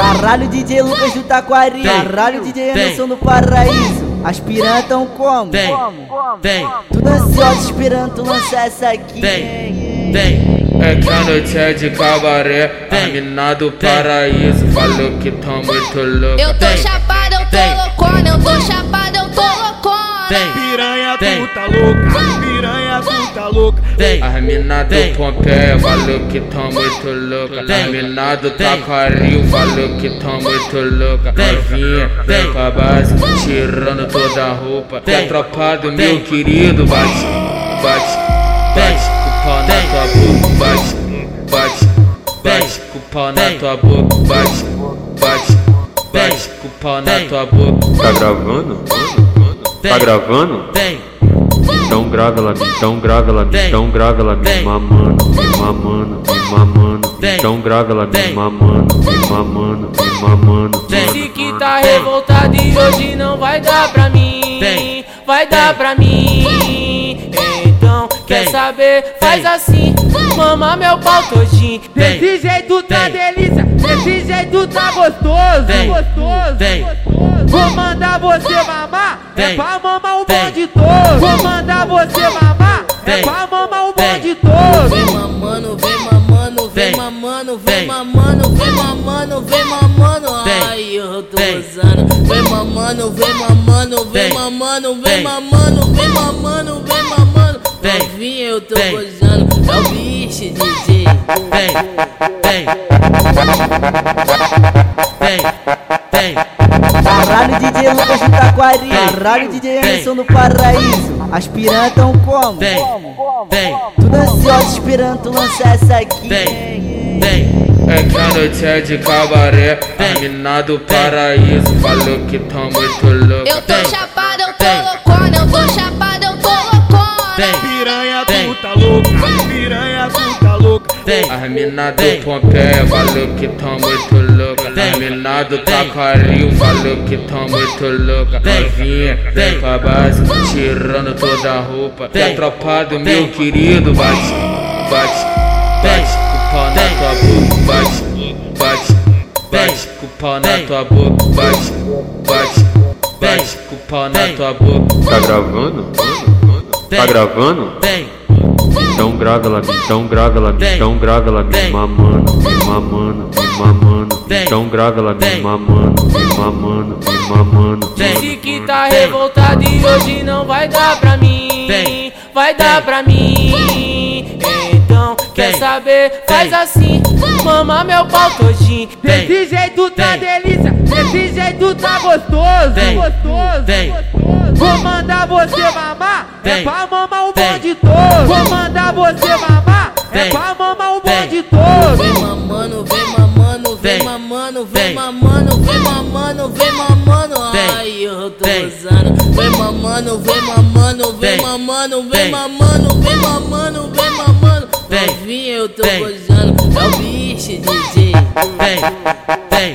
Caralho, DJ Lucas do Taquari. Caralho, DJ Anderson do Paraíso. Aspirando tão como? Vem, vem, Tudo ansioso esperando tu lançar essa aqui. vem, vem. É que a noite é de cabaré, a mina do paraíso falou que tá muito louca. Eu tô chapada, eu tô loucona, eu tô chapada, eu tô loucona. Piranha, tu tá louca. Tá louca. vem, A mina do Pompeia falou que tá muito louca. A Vem. mina do Vem. Taquaril falou que tá muito louca. Novinha, Vem. pra base, tirando toda a roupa. Vem. É tropa do Vem. meu querido, bate, bate, bate, com o pau na tua boca, bate, bate, bate, com o pau na tua boca, bate, bate, bate, com o pau na tua boca. Tá gravando? Tá gravando? vem, Então grava ela, então grava ela, então grava ela, me mamando, me mamando, me mamando. Então grava ela, me mamando, me mamando, me mamando. Disse que tá revoltado e hoje não vai dar pra mim. Vai dar pra mim. Então, saber? Faz Vem. assim, mama meu pau todinho. Vem. Desse jeito tá Vem. delícia. Desse jeito tá gostoso. Vem. Gostoso. Vem. gostoso. Vou mandar você mamar. É Vem. pra mamar o Vem. bonde todo. Vou mandar você mamar. É Vem. pra mamar o Vem. bonde todo. Vem mamando, vem mamando, vem Vem. mamando, vem Vem. mamando, vem mamando, vem mamando. Vem. Ai, eu tô Vem. usando. Vem mamando, vem mamando, vem Vem. mamando, vem Vem. mamando, vem mamando, vem mamando. Vem. Novinha, eu tô Vem. gozando. É o bicho, DJ. vem, vem, vem, vem, Caralho, DJ Lucas do Taquari. Caralho, DJ Vem. Anderson do Paraíso. Aspirando tão como? vem, vem, Tudo ansioso esperando tu lançar essa aqui. vem, vem, É que a noite é de cabaré, Vem. a mina do paraíso falou que tá muito louca. Eu tô Vem. Vem, A mina do. Pompeia falou que tá muito louca. Vem. A mina do Vem. Taquaril falou que tá muito louca. Vem. Novinha, Vem. pra base, tirando toda a roupa. É tropa do Vem. meu querido, bate, bate, bate, com o pau na tua boca, bate, bate, bate, com o pau na tua boca, bate, bate, bate, com o pau na tua boca. Tá gravando? Tá Vem. gravando? Então grava ela, então grava ela, Vem. então grava ela, me mamando, me mamando, me mamando. Então grava ela, me mamando, me mamando, me mamando. Disse que tá revoltado e hoje não vai dar pra mim. Vem. Vai dar pra mim. Então, quer saber? Faz assim, mama meu pau todinho. Vem. Desse jeito tá delícia. Desse jeito tá gostoso. Gostoso. Gostoso. Vou mandar você mamar. É Vem. pra mamar o bonde todo. Vou mandar você mamar. É Vem. pra mamar o bonde todo. Vem mamando, vem mamando, vem mamando, Vem. mamando, vem mamando, vem mamando. Vem. Ai, eu tô Vem. usando. Vem mamando, vem mamando, vem mamando, vem mamando, vem mamando, vem mamando. Vem. Novinha, eu tô gozando. É o bicho, DJ. vem, vem.